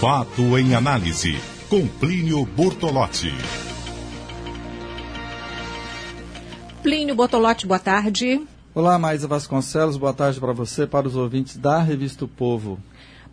Fato em análise, com Plínio Bortolotti. Plínio Bortolotti, boa tarde. Olá, Maísa Vasconcelos, boa tarde para você, para os ouvintes da Revista o Povo.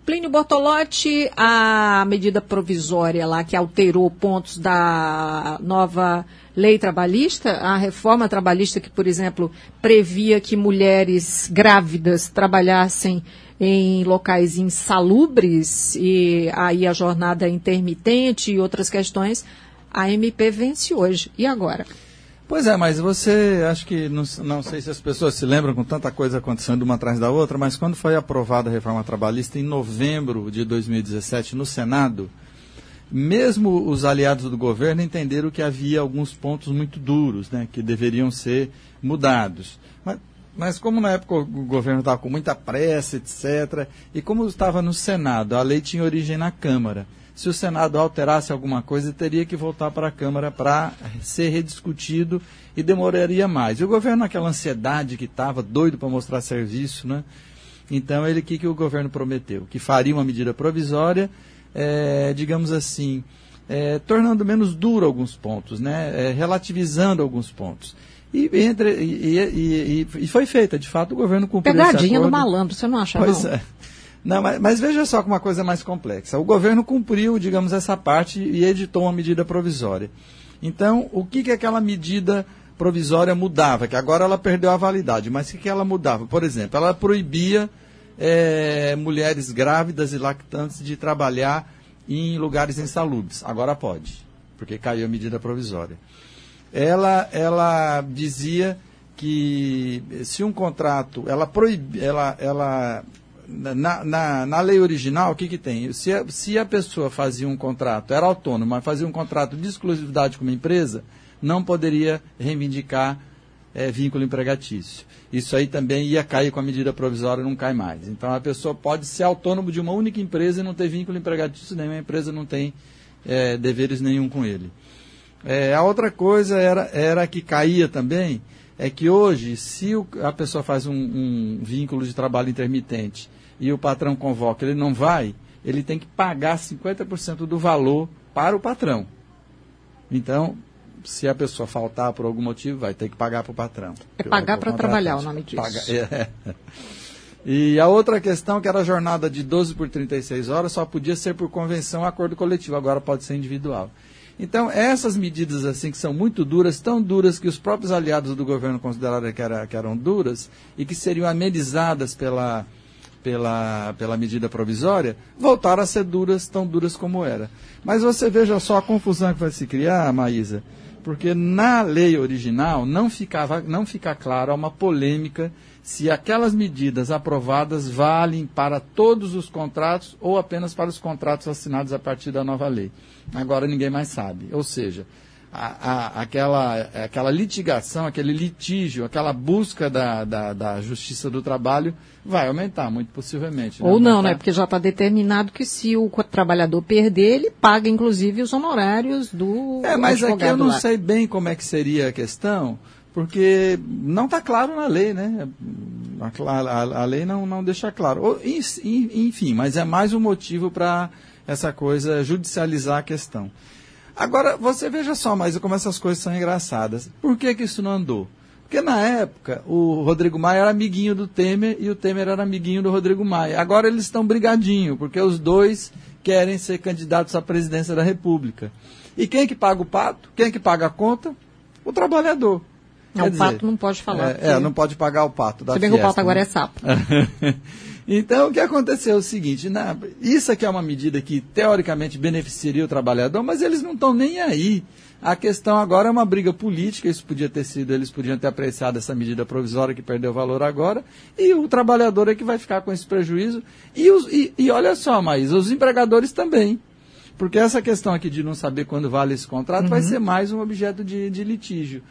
Plínio Bortolotti, a medida provisória lá que alterou pontos da nova lei trabalhista, a reforma trabalhista que, por exemplo, previa que mulheres grávidas trabalhassem em locais insalubres e aí a jornada intermitente e outras questões, a MP vence hoje. E agora? Pois é, mas você, acho que, não, não, sei se as pessoas se lembram com tanta coisa acontecendo uma atrás da outra, mas quando foi aprovada a reforma trabalhista em novembro de 2017 no Senado, mesmo os aliados do governo entenderam que havia alguns pontos muito duros, né, que deveriam ser mudados. Mas, mas como na época o governo estava com muita pressa, etc., e como estava no Senado, a lei tinha origem na Câmara. Se o Senado alterasse alguma coisa, teria que voltar para a Câmara para ser rediscutido e demoraria mais. E o governo, naquela ansiedade que estava, doido para mostrar serviço, né? Então, ele, que, que o governo prometeu? Que faria uma medida provisória, é, digamos assim, é, tornando menos duro alguns pontos, né? É, relativizando alguns pontos. E, entre, e, e, e, foi feita, de fato, o governo cumpriu Pegadinha no malandro, você não acha, pois não? é. Não, mas, mas, veja só que uma coisa mais complexa. O governo cumpriu, digamos, essa parte e editou uma medida provisória. Então, o que, que aquela medida provisória mudava? Que agora ela perdeu a validade, mas o que, que ela mudava? Por exemplo, ela proibia é, mulheres grávidas e lactantes de trabalhar em lugares insalubres. Agora pode, porque caiu a medida provisória ela, ela dizia que se um contrato, ela proíbe, ela, ela na, na, na, lei original, o que, que tem? Se a, se a pessoa fazia um contrato, era autônoma, mas fazia um contrato de exclusividade com uma empresa, não poderia reivindicar é, vínculo empregatício. Isso aí também ia cair com a medida provisória, não cai mais. Então a pessoa pode ser autônomo de uma única empresa e não ter vínculo empregatício nenhum, a empresa não tem é, deveres nenhum com ele. É, a outra coisa era, era que caía também, é que hoje, se o, a pessoa faz um, um, vínculo de trabalho intermitente e o patrão convoca, ele não vai, ele tem que pagar 50% do valor para o patrão. Então, se a pessoa faltar por algum motivo, vai ter que pagar para o patrão. É pagar para trabalhar o nome disso. Paga, é. E a outra questão, que era a jornada de 12 por 36 horas, só podia ser por convenção acordo coletivo, agora pode ser individual. Então, essas medidas assim que são muito duras, tão duras que os próprios aliados do governo consideraram que, era, que eram duras e que seriam amenizadas pela, pela, pela medida provisória, voltaram a ser duras, tão duras como era. Mas você veja só a confusão que vai se criar, Maísa, porque na lei original não, ficava, não fica claro, há uma polêmica se aquelas medidas aprovadas valem para todos os contratos ou apenas para os contratos assinados a partir da nova lei. Agora ninguém mais sabe. Ou seja, a, a, aquela, aquela litigação, aquele litígio, aquela busca da, da, da, justiça do trabalho vai aumentar, muito possivelmente. Né? Ou não, né? Porque já está determinado que se o trabalhador perder, ele paga inclusive os honorários do. É, mas aqui eu não lá. sei bem como é que seria a questão porque não está claro na lei, né? A, a, a, lei não, não deixa claro. Ou, enfim, mas é mais um motivo para essa coisa judicializar a questão. Agora, você veja só, mas como essas coisas são engraçadas. Por que, que isso não andou? Porque na época o Rodrigo Maia era amiguinho do Temer e o Temer era amiguinho do Rodrigo Maia. Agora eles estão brigadinho, porque os dois querem ser candidatos à presidência da República. E quem é que paga o pato? Quem é que paga a conta? O trabalhador. Não, o dizer, pato não pode falar. É, é, não pode pagar o pato da Se bem que o pato agora é sapo. então, o que aconteceu é o seguinte, na, isso aqui é uma medida que teoricamente beneficiaria o trabalhador, mas eles não estão nem aí. A questão agora é uma briga política, isso podia ter sido, eles podiam ter apreciado essa medida provisória que perdeu valor agora, e o trabalhador é que vai ficar com esse prejuízo. E, os, e, e olha só, Maísa, os empregadores também. Porque essa questão aqui de não saber quando vale esse contrato uhum. vai ser mais um objeto de, de litígio.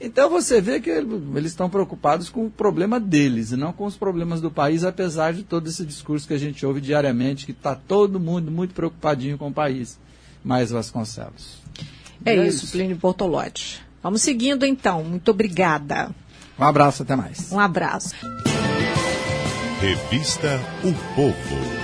Então você vê que eles estão preocupados com o problema deles e não com os problemas do país, apesar de todo esse discurso que a gente ouve diariamente, que está todo mundo muito preocupadinho com o país. Mais Vasconcelos. É, é isso, isso, Plínio Bortolotti. Vamos seguindo então. Muito obrigada. Um abraço, até mais. Um abraço. Revista O Povo.